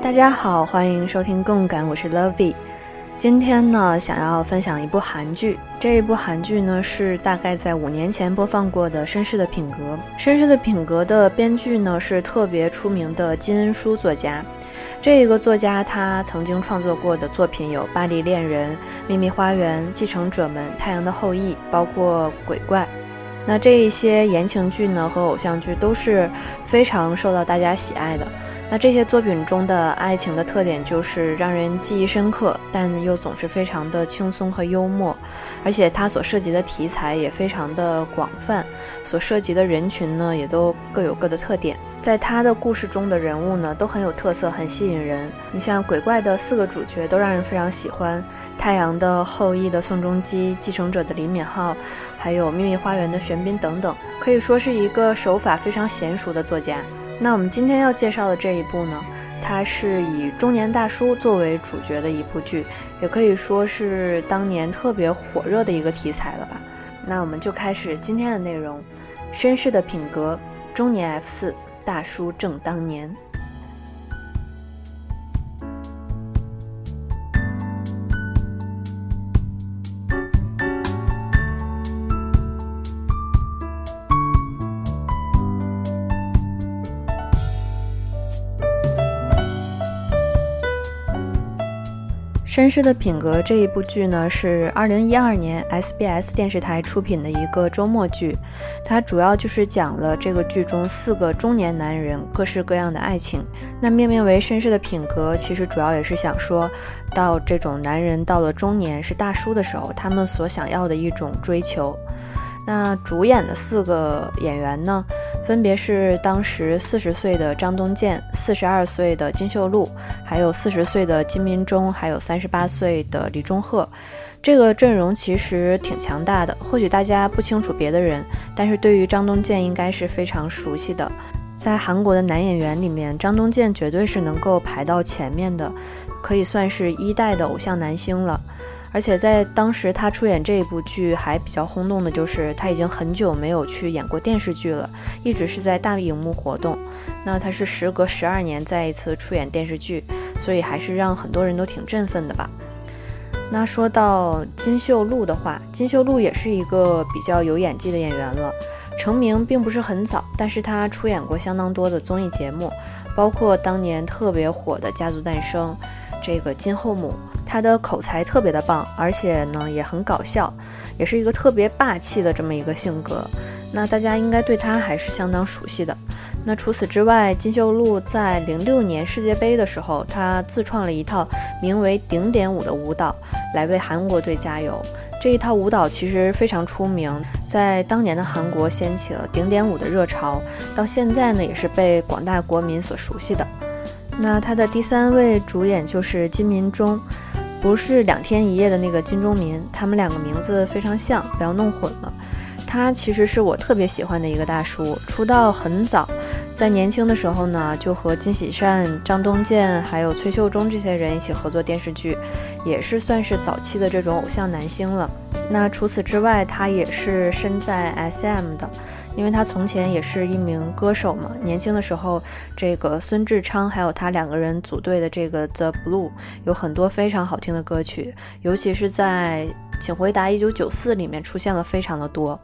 大家好，欢迎收听共感，我是 Lovey。今天呢，想要分享一部韩剧。这一部韩剧呢，是大概在五年前播放过的《绅士的品格》。《绅士的品格》的编剧呢，是特别出名的金恩淑作家。这一个作家，他曾经创作过的作品有《巴黎恋人》《秘密花园》《继承者们》《太阳的后裔》，包括《鬼怪》。那这一些言情剧呢，和偶像剧都是非常受到大家喜爱的。那这些作品中的爱情的特点就是让人记忆深刻，但又总是非常的轻松和幽默，而且它所涉及的题材也非常的广泛，所涉及的人群呢也都各有各的特点。在他的故事中的人物呢都很有特色，很吸引人。你像《鬼怪》的四个主角都让人非常喜欢，《太阳的后裔》的宋仲基，《继承者》的李敏镐，还有《秘密花园》的玄彬等等，可以说是一个手法非常娴熟的作家。那我们今天要介绍的这一部呢，它是以中年大叔作为主角的一部剧，也可以说是当年特别火热的一个题材了吧。那我们就开始今天的内容：绅士的品格，中年 F 四大叔正当年。《绅士的品格》这一部剧呢，是二零一二年 SBS 电视台出品的一个周末剧。它主要就是讲了这个剧中四个中年男人各式各样的爱情。那命名为《绅士的品格》，其实主要也是想说到这种男人到了中年是大叔的时候，他们所想要的一种追求。那主演的四个演员呢，分别是当时四十岁的张东健、四十二岁的金秀禄，还有四十岁的金民中，还有三十八岁的李钟赫。这个阵容其实挺强大的。或许大家不清楚别的人，但是对于张东健应该是非常熟悉的。在韩国的男演员里面，张东健绝对是能够排到前面的，可以算是一代的偶像男星了。而且在当时，他出演这一部剧还比较轰动的，就是他已经很久没有去演过电视剧了，一直是在大荧幕活动。那他是时隔十二年再一次出演电视剧，所以还是让很多人都挺振奋的吧。那说到金秀禄的话，金秀禄也是一个比较有演技的演员了，成名并不是很早，但是他出演过相当多的综艺节目，包括当年特别火的《家族诞生》。这个金后母，她的口才特别的棒，而且呢也很搞笑，也是一个特别霸气的这么一个性格。那大家应该对她还是相当熟悉的。那除此之外，金秀禄在零六年世界杯的时候，她自创了一套名为“顶点舞”的舞蹈，来为韩国队加油。这一套舞蹈其实非常出名，在当年的韩国掀起了顶点舞的热潮，到现在呢也是被广大国民所熟悉的。那他的第三位主演就是金民中，不是两天一夜的那个金钟民，他们两个名字非常像，不要弄混了。他其实是我特别喜欢的一个大叔，出道很早，在年轻的时候呢，就和金喜善、张东健还有崔秀忠这些人一起合作电视剧，也是算是早期的这种偶像男星了。那除此之外，他也是身在 SM 的。因为他从前也是一名歌手嘛，年轻的时候，这个孙志昌还有他两个人组队的这个 The Blue 有很多非常好听的歌曲，尤其是在《请回答一九九四》里面出现了非常的多。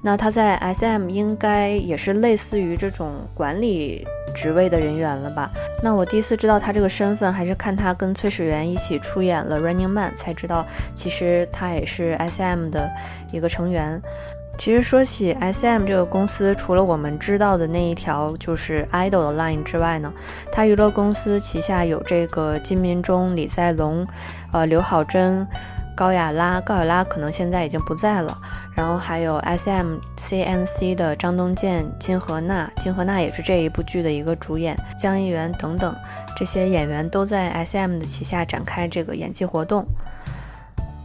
那他在 SM 应该也是类似于这种管理职位的人员了吧？那我第一次知道他这个身份，还是看他跟崔始源一起出演了《Running Man》才知道，其实他也是 SM 的一个成员。其实说起 S.M 这个公司，除了我们知道的那一条就是 idol 的 line 之外呢，它娱乐公司旗下有这个金民中、李在龙、呃刘好珍、高雅拉，高雅拉可能现在已经不在了。然后还有 S.M C.N.C 的张东健、金荷娜，金荷娜也是这一部剧的一个主演，江一元等等这些演员都在 S.M 的旗下展开这个演技活动。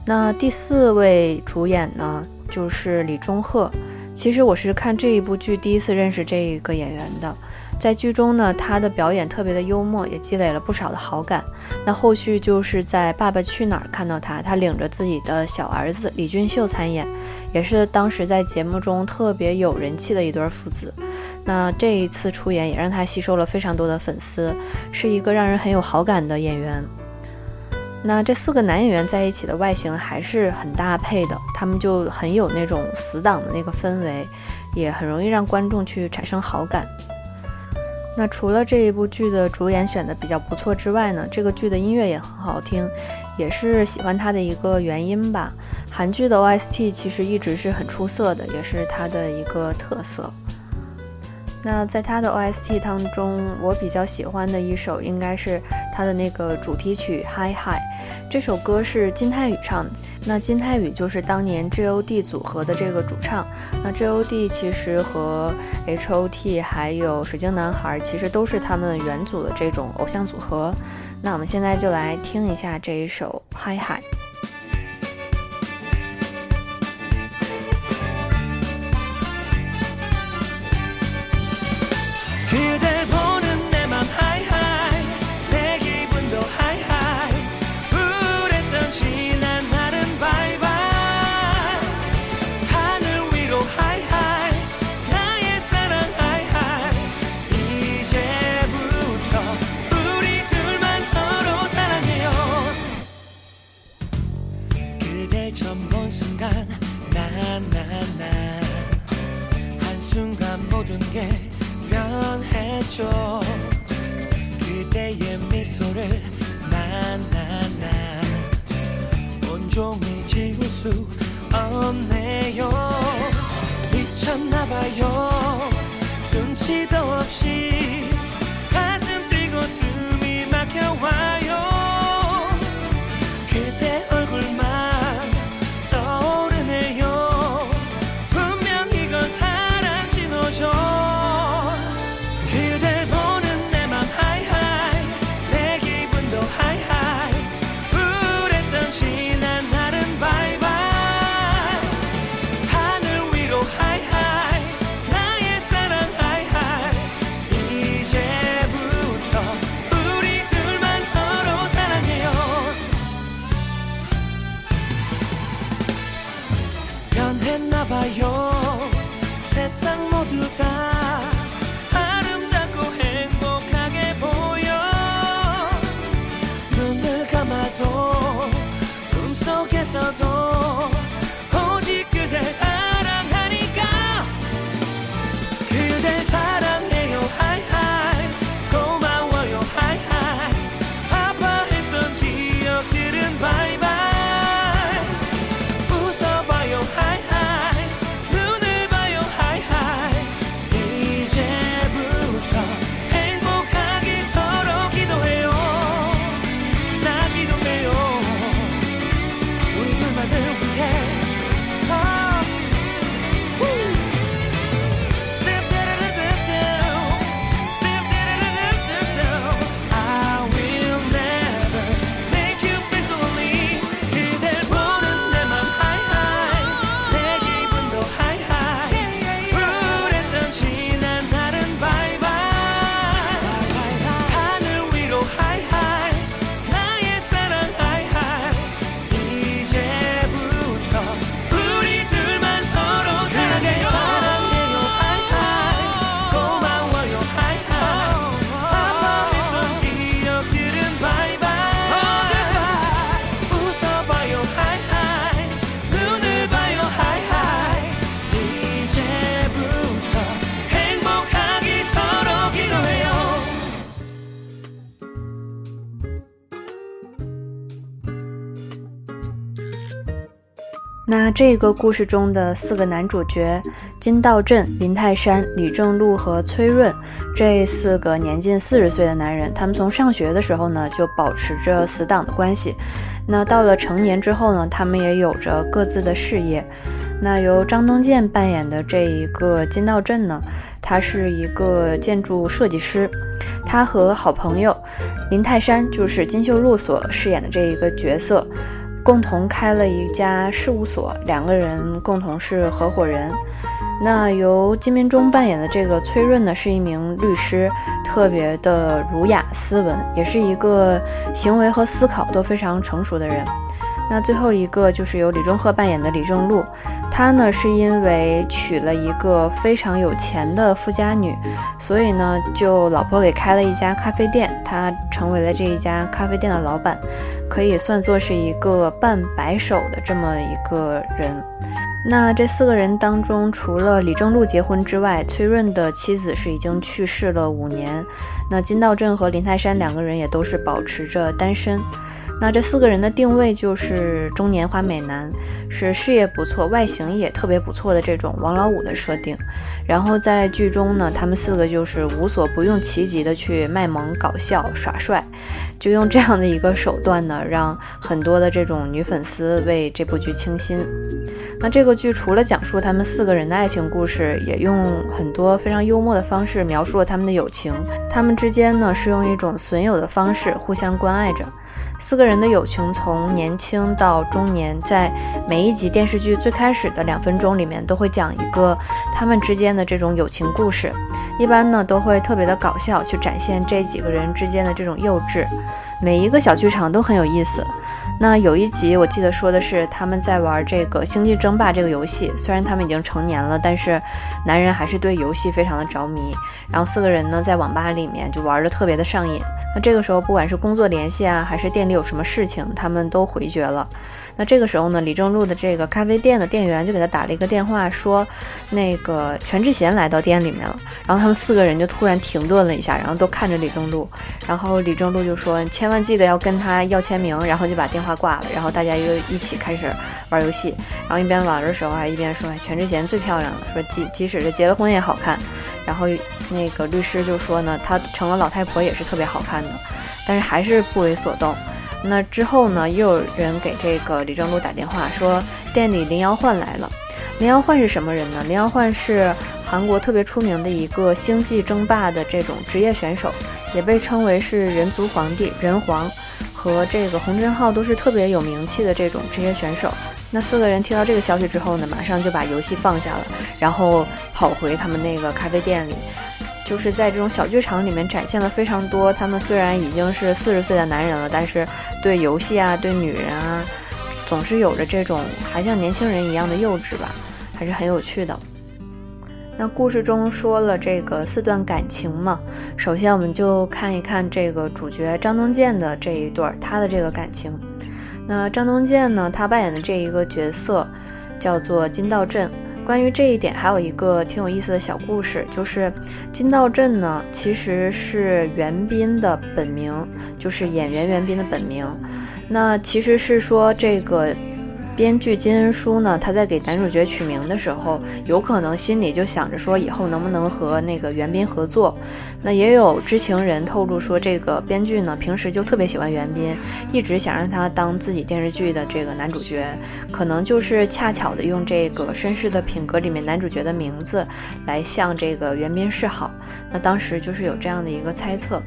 那第四位主演呢，就是李钟赫。其实我是看这一部剧第一次认识这一个演员的。在剧中呢，他的表演特别的幽默，也积累了不少的好感。那后续就是在《爸爸去哪儿》看到他，他领着自己的小儿子李俊秀参演，也是当时在节目中特别有人气的一对父子。那这一次出演也让他吸收了非常多的粉丝，是一个让人很有好感的演员。那这四个男演员在一起的外形还是很搭配的，他们就很有那种死党的那个氛围，也很容易让观众去产生好感。那除了这一部剧的主演选的比较不错之外呢，这个剧的音乐也很好听，也是喜欢它的一个原因吧。韩剧的 OST 其实一直是很出色的，也是它的一个特色。那在他的 OST 当中，我比较喜欢的一首应该是他的那个主题曲《Hi Hi》。这首歌是金泰宇唱的。那金泰宇就是当年 G.O.D 组合的这个主唱。那 G.O.D 其实和 H.O.T 还有水晶男孩其实都是他们元祖的这种偶像组合。那我们现在就来听一下这一首《Hi Hi》。这个故事中的四个男主角金道镇、林泰山、李正禄和崔润，这四个年近四十岁的男人，他们从上学的时候呢就保持着死党的关系。那到了成年之后呢，他们也有着各自的事业。那由张东健扮演的这一个金道镇呢，他是一个建筑设计师，他和好朋友林泰山，就是金秀禄所饰演的这一个角色。共同开了一家事务所，两个人共同是合伙人。那由金明忠扮演的这个崔润呢，是一名律师，特别的儒雅斯文，也是一个行为和思考都非常成熟的人。那最后一个就是由李钟赫扮演的李正禄，他呢是因为娶了一个非常有钱的富家女，所以呢就老婆给开了一家咖啡店，他成为了这一家咖啡店的老板，可以算作是一个半白手的这么一个人。那这四个人当中，除了李正禄结婚之外，崔润的妻子是已经去世了五年。那金道镇和林泰山两个人也都是保持着单身。那这四个人的定位就是中年花美男，是事业不错、外形也特别不错的这种王老五的设定。然后在剧中呢，他们四个就是无所不用其极的去卖萌、搞笑、耍帅，就用这样的一个手段呢，让很多的这种女粉丝为这部剧倾心。那这个剧除了讲述他们四个人的爱情故事，也用很多非常幽默的方式描述了他们的友情。他们之间呢，是用一种损友的方式互相关爱着。四个人的友情从年轻到中年，在每一集电视剧最开始的两分钟里面，都会讲一个他们之间的这种友情故事。一般呢，都会特别的搞笑，去展现这几个人之间的这种幼稚。每一个小剧场都很有意思。那有一集我记得说的是他们在玩这个《星际争霸》这个游戏，虽然他们已经成年了，但是男人还是对游戏非常的着迷。然后四个人呢在网吧里面就玩的特别的上瘾。那这个时候不管是工作联系啊，还是店里有什么事情，他们都回绝了。那这个时候呢，李正路的这个咖啡店的店员就给他打了一个电话，说那个全智贤来到店里面了。然后他们四个人就突然停顿了一下，然后都看着李正路。然后李正路就说：“千万记得要跟他要签名。”然后就把电话挂了。然后大家又一起开始玩游戏。然后一边玩的时候还一边说：“全智贤最漂亮了，说即即使是结了婚也好看。”然后那个律师就说呢：“她成了老太婆也是特别好看的，但是还是不为所动。”那之后呢，又有人给这个李正禄打电话说店里林瑶焕来了。林瑶焕是什么人呢？林瑶焕是韩国特别出名的一个星际争霸的这种职业选手，也被称为是人族皇帝人皇，和这个洪真浩都是特别有名气的这种职业选手。那四个人听到这个消息之后呢，马上就把游戏放下了，然后跑回他们那个咖啡店里。就是在这种小剧场里面展现了非常多，他们虽然已经是四十岁的男人了，但是对游戏啊、对女人啊，总是有着这种还像年轻人一样的幼稚吧，还是很有趣的。那故事中说了这个四段感情嘛，首先我们就看一看这个主角张东健的这一段他的这个感情。那张东健呢，他扮演的这一个角色叫做金道镇。关于这一点，还有一个挺有意思的小故事，就是金道镇呢，其实是袁彬的本名，就是演员袁彬的本名。那其实是说这个。编剧金恩淑呢，他在给男主角取名的时候，有可能心里就想着说以后能不能和那个袁彬合作。那也有知情人透露说，这个编剧呢平时就特别喜欢袁彬，一直想让他当自己电视剧的这个男主角，可能就是恰巧的用这个《绅士的品格》里面男主角的名字来向这个袁彬示好。那当时就是有这样的一个猜测。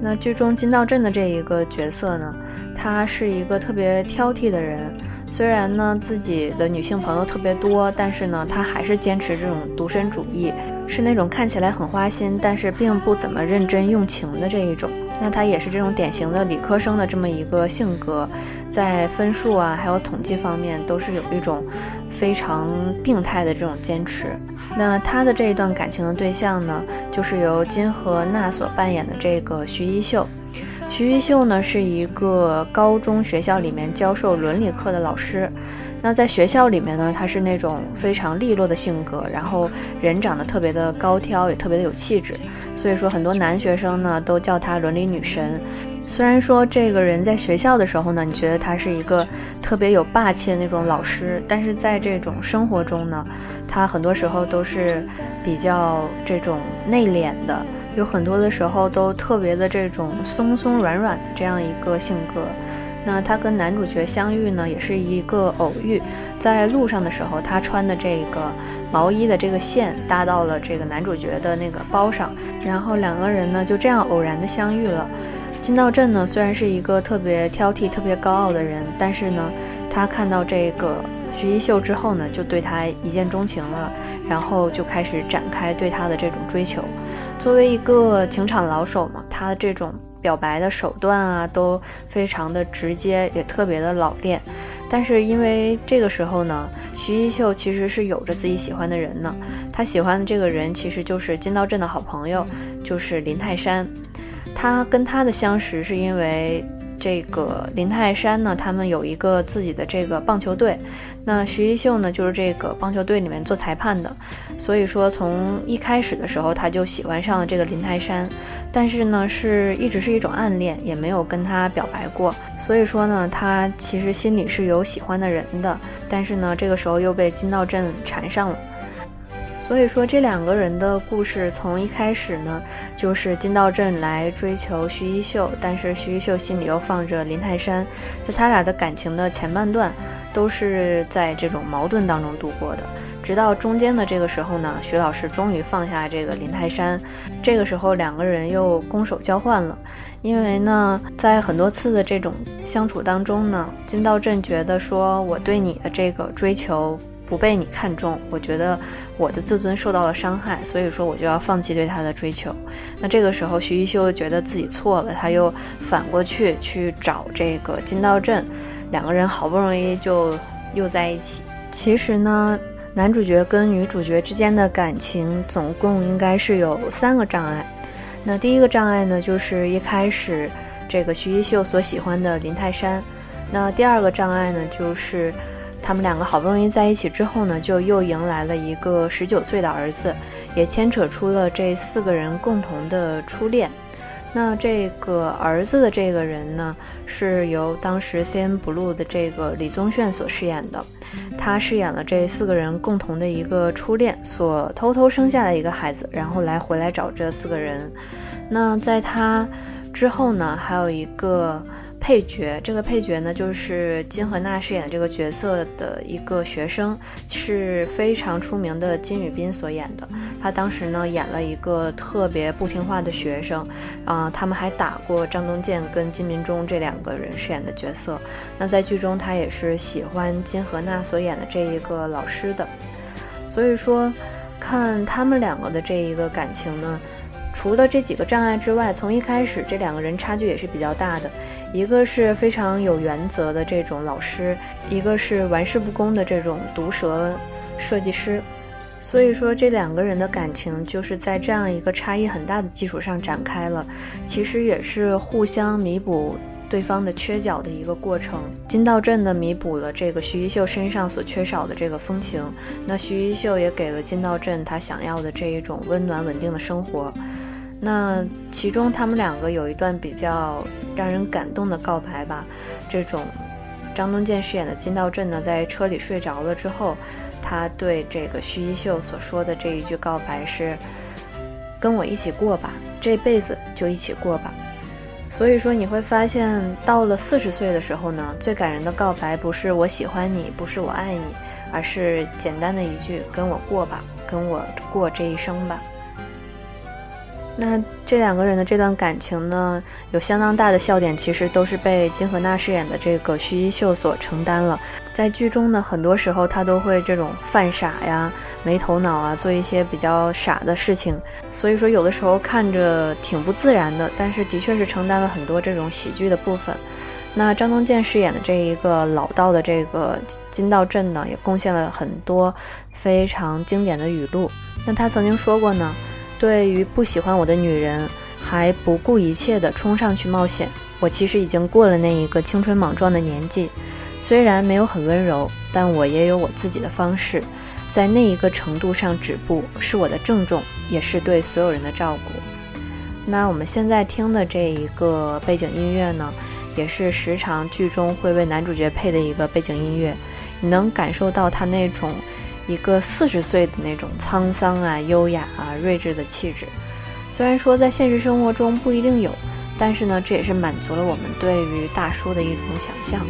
那剧中金道镇的这一个角色呢，他是一个特别挑剔的人。虽然呢，自己的女性朋友特别多，但是呢，他还是坚持这种独身主义，是那种看起来很花心，但是并不怎么认真用情的这一种。那他也是这种典型的理科生的这么一个性格，在分数啊，还有统计方面，都是有一种非常病态的这种坚持。那他的这一段感情的对象呢，就是由金和娜所扮演的这个徐一秀。徐玉秀呢是一个高中学校里面教授伦理课的老师，那在学校里面呢，他是那种非常利落的性格，然后人长得特别的高挑，也特别的有气质，所以说很多男学生呢都叫她伦理女神。虽然说这个人在学校的时候呢，你觉得他是一个特别有霸气的那种老师，但是在这种生活中呢，他很多时候都是比较这种内敛的。有很多的时候都特别的这种松松软软的这样一个性格，那他跟男主角相遇呢，也是一个偶遇，在路上的时候，他穿的这个毛衣的这个线搭到了这个男主角的那个包上，然后两个人呢就这样偶然的相遇了。金道镇呢，虽然是一个特别挑剔、特别高傲的人，但是呢，他看到这个徐一秀之后呢，就对他一见钟情了，然后就开始展开对他的这种追求。作为一个情场老手嘛，他这种表白的手段啊，都非常的直接，也特别的老练。但是因为这个时候呢，徐一秀其实是有着自己喜欢的人呢，他喜欢的这个人其实就是金道镇的好朋友，就是林泰山。他跟他的相识是因为这个林泰山呢，他们有一个自己的这个棒球队，那徐一秀呢就是这个棒球队里面做裁判的，所以说从一开始的时候他就喜欢上了这个林泰山，但是呢是一直是一种暗恋，也没有跟他表白过，所以说呢他其实心里是有喜欢的人的，但是呢这个时候又被金道镇缠上了。所以说，这两个人的故事从一开始呢，就是金道镇来追求徐一秀，但是徐一秀心里又放着林泰山，在他俩的感情的前半段，都是在这种矛盾当中度过的。直到中间的这个时候呢，徐老师终于放下这个林泰山，这个时候两个人又攻守交换了。因为呢，在很多次的这种相处当中呢，金道镇觉得说我对你的这个追求。不被你看中，我觉得我的自尊受到了伤害，所以说我就要放弃对他的追求。那这个时候，徐一修觉得自己错了，他又反过去去找这个金道镇，两个人好不容易就又在一起。其实呢，男主角跟女主角之间的感情总共应该是有三个障碍。那第一个障碍呢，就是一开始这个徐一秀所喜欢的林泰山。那第二个障碍呢，就是。他们两个好不容易在一起之后呢，就又迎来了一个十九岁的儿子，也牵扯出了这四个人共同的初恋。那这个儿子的这个人呢，是由当时 CN Blue 的这个李宗泫所饰演的，他饰演了这四个人共同的一个初恋所偷偷生下的一个孩子，然后来回来找这四个人。那在他之后呢，还有一个。配角这个配角呢，就是金荷娜饰演的这个角色的一个学生，是非常出名的金宇彬所演的。他当时呢演了一个特别不听话的学生，啊，他们还打过张东健跟金明忠这两个人饰演的角色。那在剧中，他也是喜欢金荷娜所演的这一个老师的。所以说，看他们两个的这一个感情呢，除了这几个障碍之外，从一开始这两个人差距也是比较大的。一个是非常有原则的这种老师，一个是玩世不恭的这种毒舌设计师，所以说这两个人的感情就是在这样一个差异很大的基础上展开了，其实也是互相弥补对方的缺角的一个过程。金道镇呢弥补了这个徐一秀身上所缺少的这个风情，那徐一秀也给了金道镇他想要的这一种温暖稳定的生活。那其中他们两个有一段比较让人感动的告白吧，这种张东健饰演的金道镇呢，在车里睡着了之后，他对这个徐一秀所说的这一句告白是：“跟我一起过吧，这辈子就一起过吧。”所以说你会发现，到了四十岁的时候呢，最感人的告白不是我喜欢你，不是我爱你，而是简单的一句“跟我过吧，跟我过这一生吧。”那这两个人的这段感情呢，有相当大的笑点，其实都是被金荷娜饰演的这个徐一秀所承担了。在剧中呢，很多时候他都会这种犯傻呀、没头脑啊，做一些比较傻的事情。所以说，有的时候看着挺不自然的，但是的确是承担了很多这种喜剧的部分。那张东健饰演的这一个老道的这个金道镇呢，也贡献了很多非常经典的语录。那他曾经说过呢。对于不喜欢我的女人，还不顾一切地冲上去冒险，我其实已经过了那一个青春莽撞的年纪。虽然没有很温柔，但我也有我自己的方式，在那一个程度上止步，是我的郑重，也是对所有人的照顾。那我们现在听的这一个背景音乐呢，也是时常剧中会为男主角配的一个背景音乐，你能感受到他那种。一个四十岁的那种沧桑啊、优雅啊、睿智的气质，虽然说在现实生活中不一定有，但是呢，这也是满足了我们对于大叔的一种想象。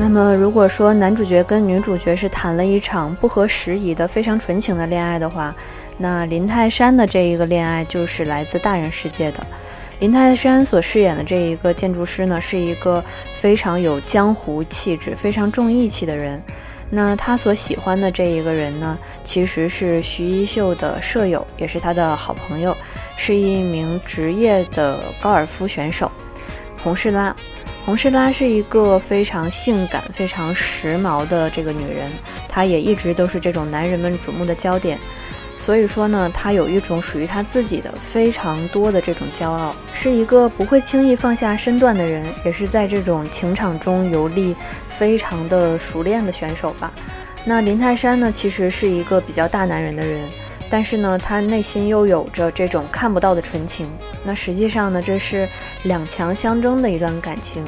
那么，如果说男主角跟女主角是谈了一场不合时宜的非常纯情的恋爱的话，那林泰山的这一个恋爱就是来自大人世界的。林泰山所饰演的这一个建筑师呢，是一个非常有江湖气质、非常重义气的人。那他所喜欢的这一个人呢，其实是徐一秀的舍友，也是他的好朋友，是一名职业的高尔夫选手，洪世拉。洪世拉是一个非常性感、非常时髦的这个女人，她也一直都是这种男人们瞩目的焦点。所以说呢，她有一种属于她自己的非常多的这种骄傲，是一个不会轻易放下身段的人，也是在这种情场中游历非常的熟练的选手吧。那林泰山呢，其实是一个比较大男人的人。但是呢，他内心又有着这种看不到的纯情。那实际上呢，这是两强相争的一段感情。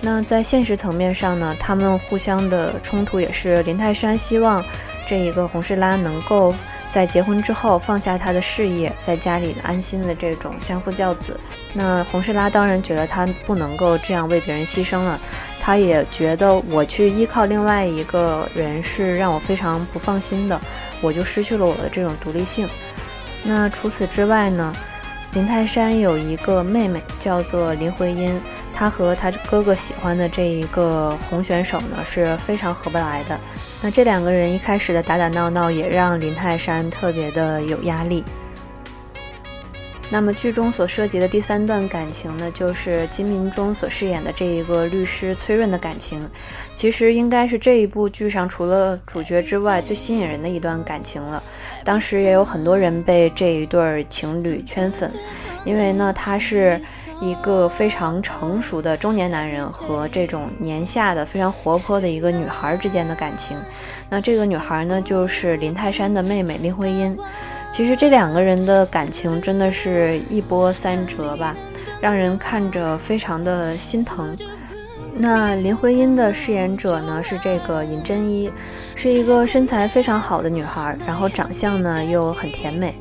那在现实层面上呢，他们互相的冲突也是林泰山希望这一个洪世拉能够在结婚之后放下他的事业，在家里安心的这种相夫教子。那洪世拉当然觉得他不能够这样为别人牺牲了。他也觉得我去依靠另外一个人是让我非常不放心的，我就失去了我的这种独立性。那除此之外呢，林泰山有一个妹妹叫做林徽因，她和他哥哥喜欢的这一个红选手呢是非常合不来的。那这两个人一开始的打打闹闹也让林泰山特别的有压力。那么剧中所涉及的第三段感情呢，就是金明中所饰演的这一个律师崔润的感情。其实应该是这一部剧上除了主角之外最吸引人的一段感情了。当时也有很多人被这一对情侣圈粉，因为呢，他是一个非常成熟的中年男人和这种年下的非常活泼的一个女孩之间的感情。那这个女孩呢，就是林泰山的妹妹林徽因。其实这两个人的感情真的是一波三折吧，让人看着非常的心疼。那林徽因的饰演者呢是这个尹珍依，是一个身材非常好的女孩，然后长相呢又很甜美。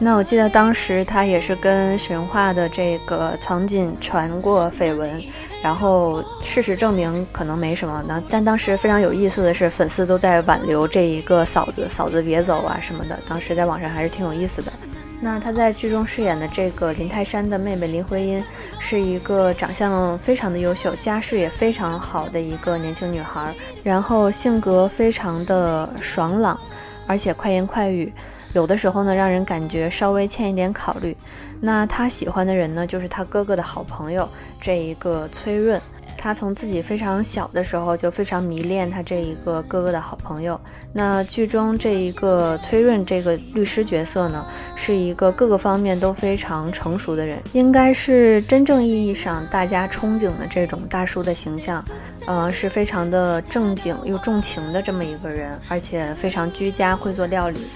那我记得当时她也是跟神话的这个苍井传过绯闻。然后事实证明可能没什么，那但当时非常有意思的是，粉丝都在挽留这一个嫂子，嫂子别走啊什么的。当时在网上还是挺有意思的。那她在剧中饰演的这个林泰山的妹妹林徽因，是一个长相非常的优秀，家世也非常好的一个年轻女孩，然后性格非常的爽朗，而且快言快语。有的时候呢，让人感觉稍微欠一点考虑。那他喜欢的人呢，就是他哥哥的好朋友这一个崔润。他从自己非常小的时候就非常迷恋他这一个哥哥的好朋友。那剧中这一个崔润这个律师角色呢，是一个各个方面都非常成熟的人，应该是真正意义上大家憧憬的这种大叔的形象。呃，是非常的正经又重情的这么一个人，而且非常居家，会做料理。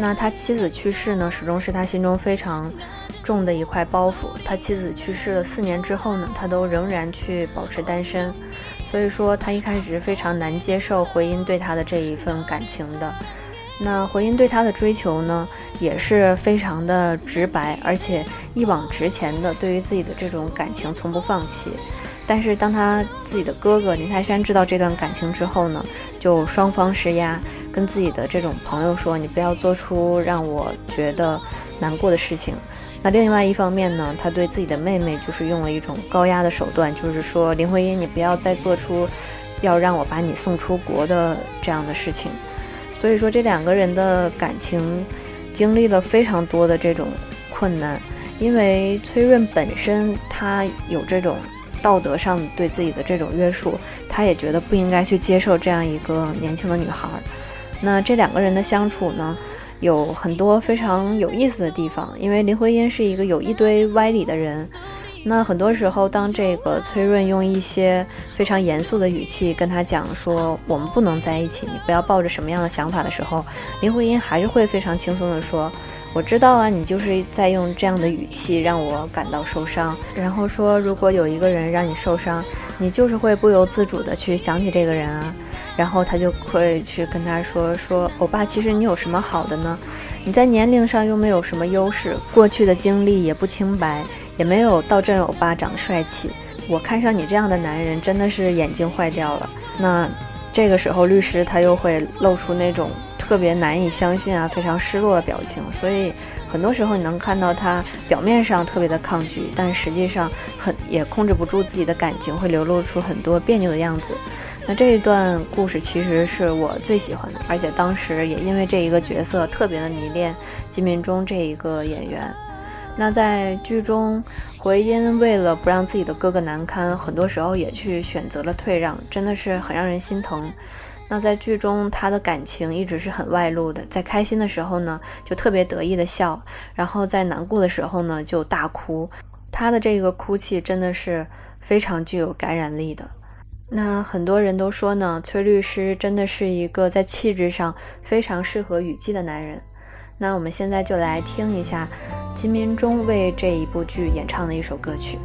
那他妻子去世呢，始终是他心中非常重的一块包袱。他妻子去世了四年之后呢，他都仍然去保持单身，所以说他一开始是非常难接受回音对他的这一份感情的。那回音对他的追求呢，也是非常的直白，而且一往直前的，对于自己的这种感情从不放弃。但是当他自己的哥哥林泰山知道这段感情之后呢，就双方施压，跟自己的这种朋友说：“你不要做出让我觉得难过的事情。”那另外一方面呢，他对自己的妹妹就是用了一种高压的手段，就是说：“林徽因，你不要再做出要让我把你送出国的这样的事情。”所以说，这两个人的感情经历了非常多的这种困难，因为崔润本身他有这种。道德上对自己的这种约束，他也觉得不应该去接受这样一个年轻的女孩儿。那这两个人的相处呢，有很多非常有意思的地方。因为林徽因是一个有一堆歪理的人，那很多时候当这个崔润用一些非常严肃的语气跟他讲说我们不能在一起，你不要抱着什么样的想法的时候，林徽因还是会非常轻松的说。我知道啊，你就是在用这样的语气让我感到受伤，然后说如果有一个人让你受伤，你就是会不由自主的去想起这个人啊，然后他就会去跟他说说，欧巴，其实你有什么好的呢？你在年龄上又没有什么优势，过去的经历也不清白，也没有道正欧巴长得帅气，我看上你这样的男人真的是眼睛坏掉了。那这个时候律师他又会露出那种特别难以相信啊、非常失落的表情，所以很多时候你能看到他表面上特别的抗拒，但实际上很也控制不住自己的感情，会流露出很多别扭的样子。那这一段故事其实是我最喜欢的，而且当时也因为这一个角色特别的迷恋金敏中这一个演员。那在剧中，回音为了不让自己的哥哥难堪，很多时候也去选择了退让，真的是很让人心疼。那在剧中，他的感情一直是很外露的，在开心的时候呢，就特别得意的笑，然后在难过的时候呢，就大哭。他的这个哭泣真的是非常具有感染力的。那很多人都说呢，崔律师真的是一个在气质上非常适合雨季的男人。那我们现在就来听一下金明中为这一部剧演唱的一首歌曲。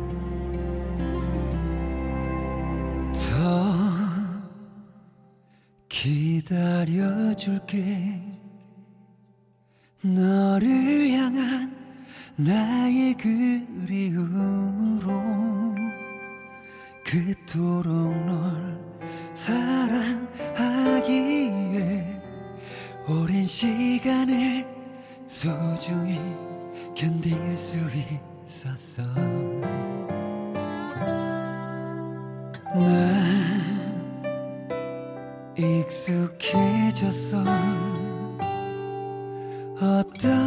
그토록 널 사랑하기에 오랜 시간을 소중히 견딜 수 있었어. 난 익숙해졌어. 어떤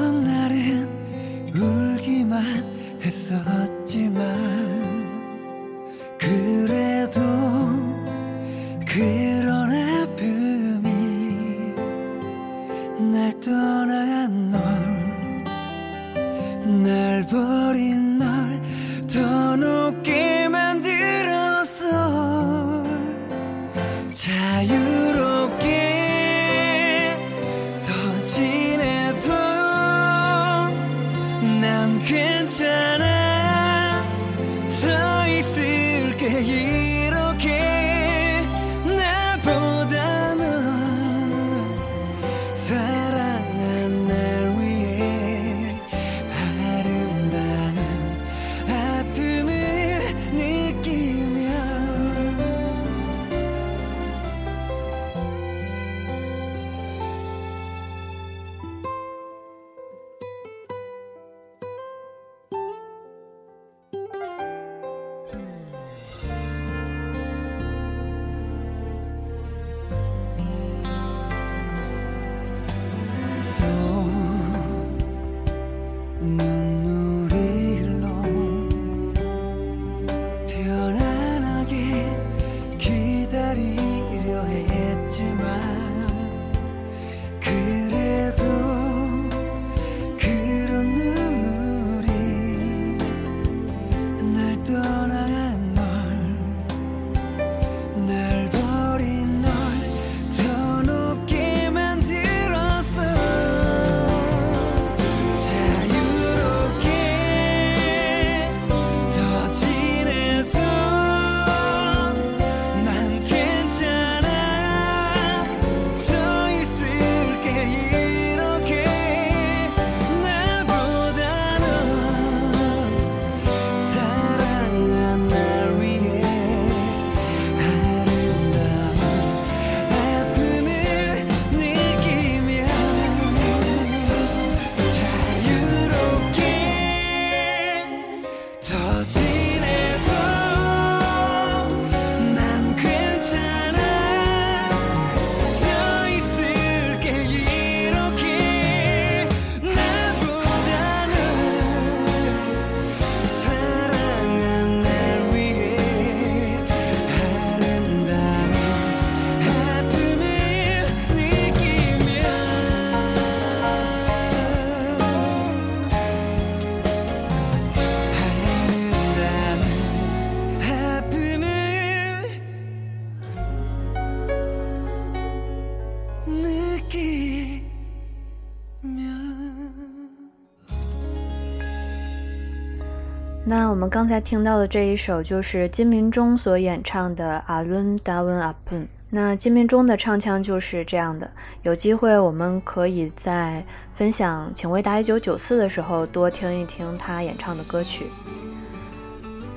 我们刚才听到的这一首就是金明中所演唱的《阿伦达文阿伦》。那金明中的唱腔就是这样的。有机会我们可以在分享《请回答一九九四》的时候多听一听他演唱的歌曲。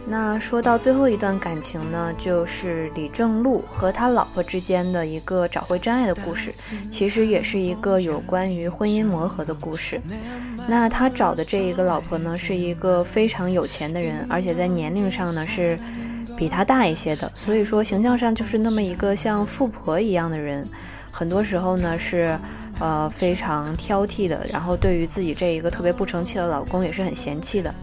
那说到最后一段感情呢，就是李正路和他老婆之间的一个找回真爱的故事，其实也是一个有关于婚姻磨合的故事。那他找的这一个老婆呢，是一个非常有钱的人，而且在年龄上呢是比他大一些的，所以说形象上就是那么一个像富婆一样的人，很多时候呢是呃非常挑剔的，然后对于自己这一个特别不成器的老公也是很嫌弃的。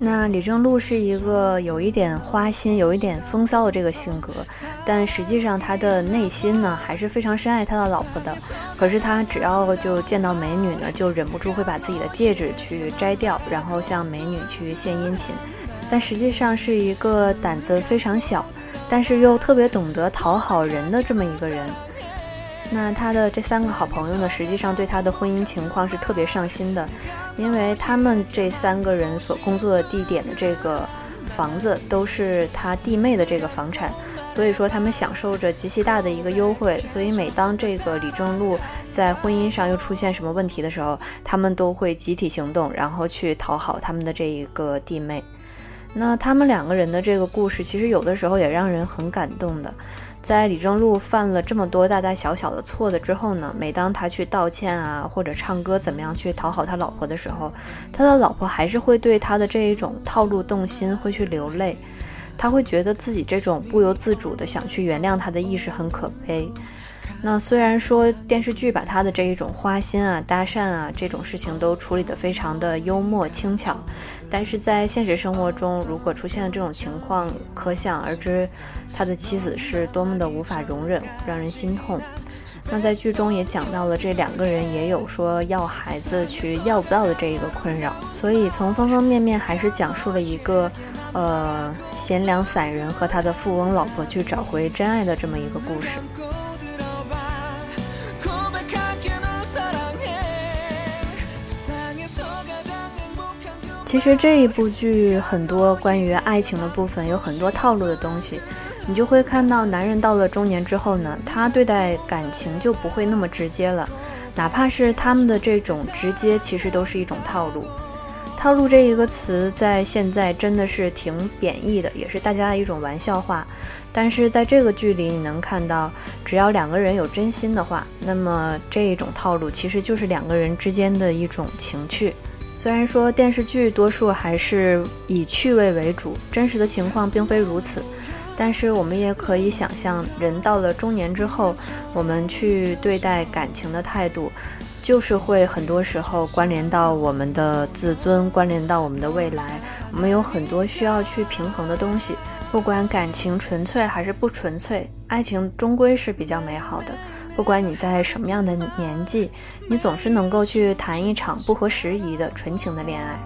那李正禄是一个有一点花心、有一点风骚的这个性格，但实际上他的内心呢还是非常深爱他的老婆的。可是他只要就见到美女呢，就忍不住会把自己的戒指去摘掉，然后向美女去献殷勤。但实际上是一个胆子非常小，但是又特别懂得讨好人的这么一个人。那他的这三个好朋友呢，实际上对他的婚姻情况是特别上心的，因为他们这三个人所工作的地点的这个房子都是他弟妹的这个房产，所以说他们享受着极其大的一个优惠。所以每当这个李正禄在婚姻上又出现什么问题的时候，他们都会集体行动，然后去讨好他们的这一个弟妹。那他们两个人的这个故事，其实有的时候也让人很感动的。在李正路犯了这么多大大小小的错的之后呢，每当他去道歉啊，或者唱歌怎么样去讨好他老婆的时候，他的老婆还是会对他的这一种套路动心，会去流泪。他会觉得自己这种不由自主的想去原谅他的意识很可悲。那虽然说电视剧把他的这一种花心啊、搭讪啊这种事情都处理得非常的幽默轻巧，但是在现实生活中，如果出现了这种情况，可想而知，他的妻子是多么的无法容忍，让人心痛。那在剧中也讲到了这两个人也有说要孩子去要不到的这一个困扰，所以从方方面面还是讲述了一个，呃，贤良散人和他的富翁老婆去找回真爱的这么一个故事。其实这一部剧很多关于爱情的部分有很多套路的东西，你就会看到男人到了中年之后呢，他对待感情就不会那么直接了，哪怕是他们的这种直接，其实都是一种套路。套路这一个词在现在真的是挺贬义的，也是大家的一种玩笑话。但是在这个剧里，你能看到，只要两个人有真心的话，那么这一种套路其实就是两个人之间的一种情趣。虽然说电视剧多数还是以趣味为主，真实的情况并非如此，但是我们也可以想象，人到了中年之后，我们去对待感情的态度，就是会很多时候关联到我们的自尊，关联到我们的未来，我们有很多需要去平衡的东西。不管感情纯粹还是不纯粹，爱情终归是比较美好的。不管你在什么样的年纪，你总是能够去谈一场不合时宜的纯情的恋爱。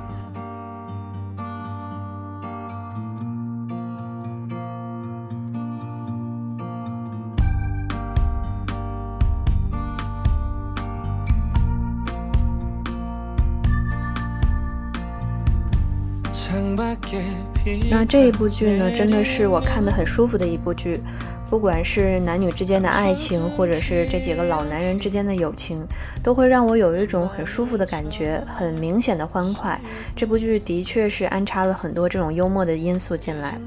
那这一部剧呢，真的是我看的很舒服的一部剧。不管是男女之间的爱情，或者是这几个老男人之间的友情，都会让我有一种很舒服的感觉，很明显的欢快。这部剧的确是安插了很多这种幽默的因素进来。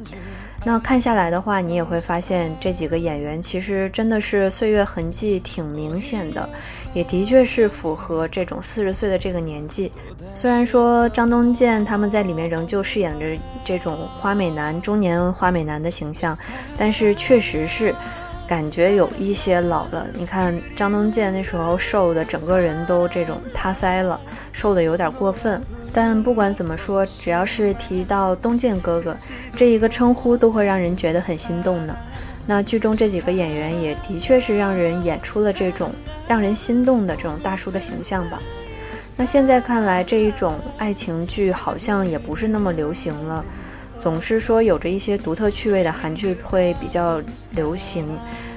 那看下来的话，你也会发现这几个演员其实真的是岁月痕迹挺明显的，也的确是符合这种四十岁的这个年纪。虽然说张东健他们在里面仍旧饰演着这种花美男、中年花美男的形象，但是确实是感觉有一些老了。你看张东健那时候瘦的，整个人都这种塌腮了，瘦的有点过分。但不管怎么说，只要是提到东健哥哥这一个称呼，都会让人觉得很心动呢。那剧中这几个演员也的确是让人演出了这种让人心动的这种大叔的形象吧。那现在看来，这一种爱情剧好像也不是那么流行了，总是说有着一些独特趣味的韩剧会比较流行。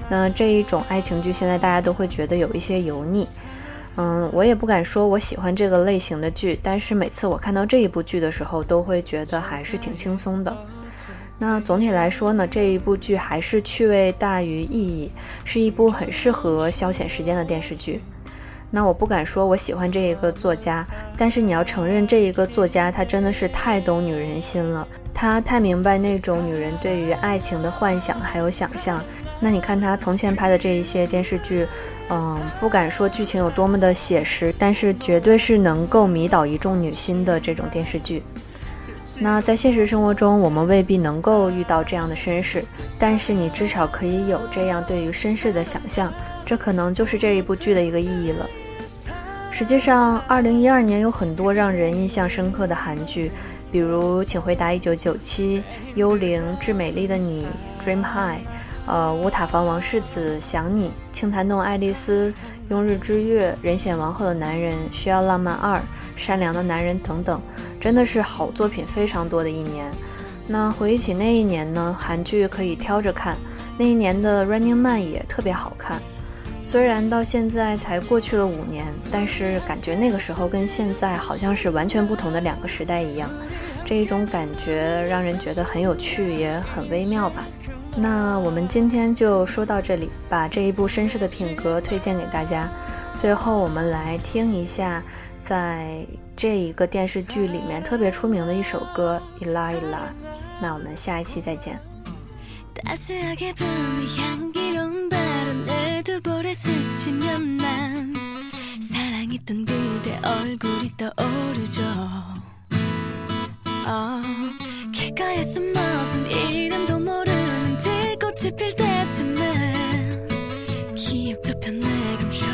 那这一种爱情剧现在大家都会觉得有一些油腻。嗯，我也不敢说我喜欢这个类型的剧，但是每次我看到这一部剧的时候，都会觉得还是挺轻松的。那总体来说呢，这一部剧还是趣味大于意义，是一部很适合消遣时间的电视剧。那我不敢说我喜欢这一个作家，但是你要承认这一个作家他真的是太懂女人心了。他太明白那种女人对于爱情的幻想还有想象。那你看他从前拍的这一些电视剧，嗯，不敢说剧情有多么的写实，但是绝对是能够迷倒一众女星的这种电视剧。那在现实生活中，我们未必能够遇到这样的绅士，但是你至少可以有这样对于绅士的想象，这可能就是这一部剧的一个意义了。实际上，二零一二年有很多让人印象深刻的韩剧，比如《请回答一九九七》《幽灵》《致美丽的你》《Dream High》。呃，乌塔房王世子想你，青潭洞爱丽丝，雍日之月，人显王后的男人，需要浪漫二，善良的男人等等，真的是好作品非常多的一年。那回忆起那一年呢，韩剧可以挑着看，那一年的 Running Man 也特别好看。虽然到现在才过去了五年，但是感觉那个时候跟现在好像是完全不同的两个时代一样，这一种感觉让人觉得很有趣，也很微妙吧。那我们今天就说到这里，把这一部绅士的品格推荐给大家。最后，我们来听一下，在这一个电视剧里面特别出名的一首歌《伊拉伊拉》。那我们下一期再见。 짚을 때쯤엔 기억 저편 내감 셔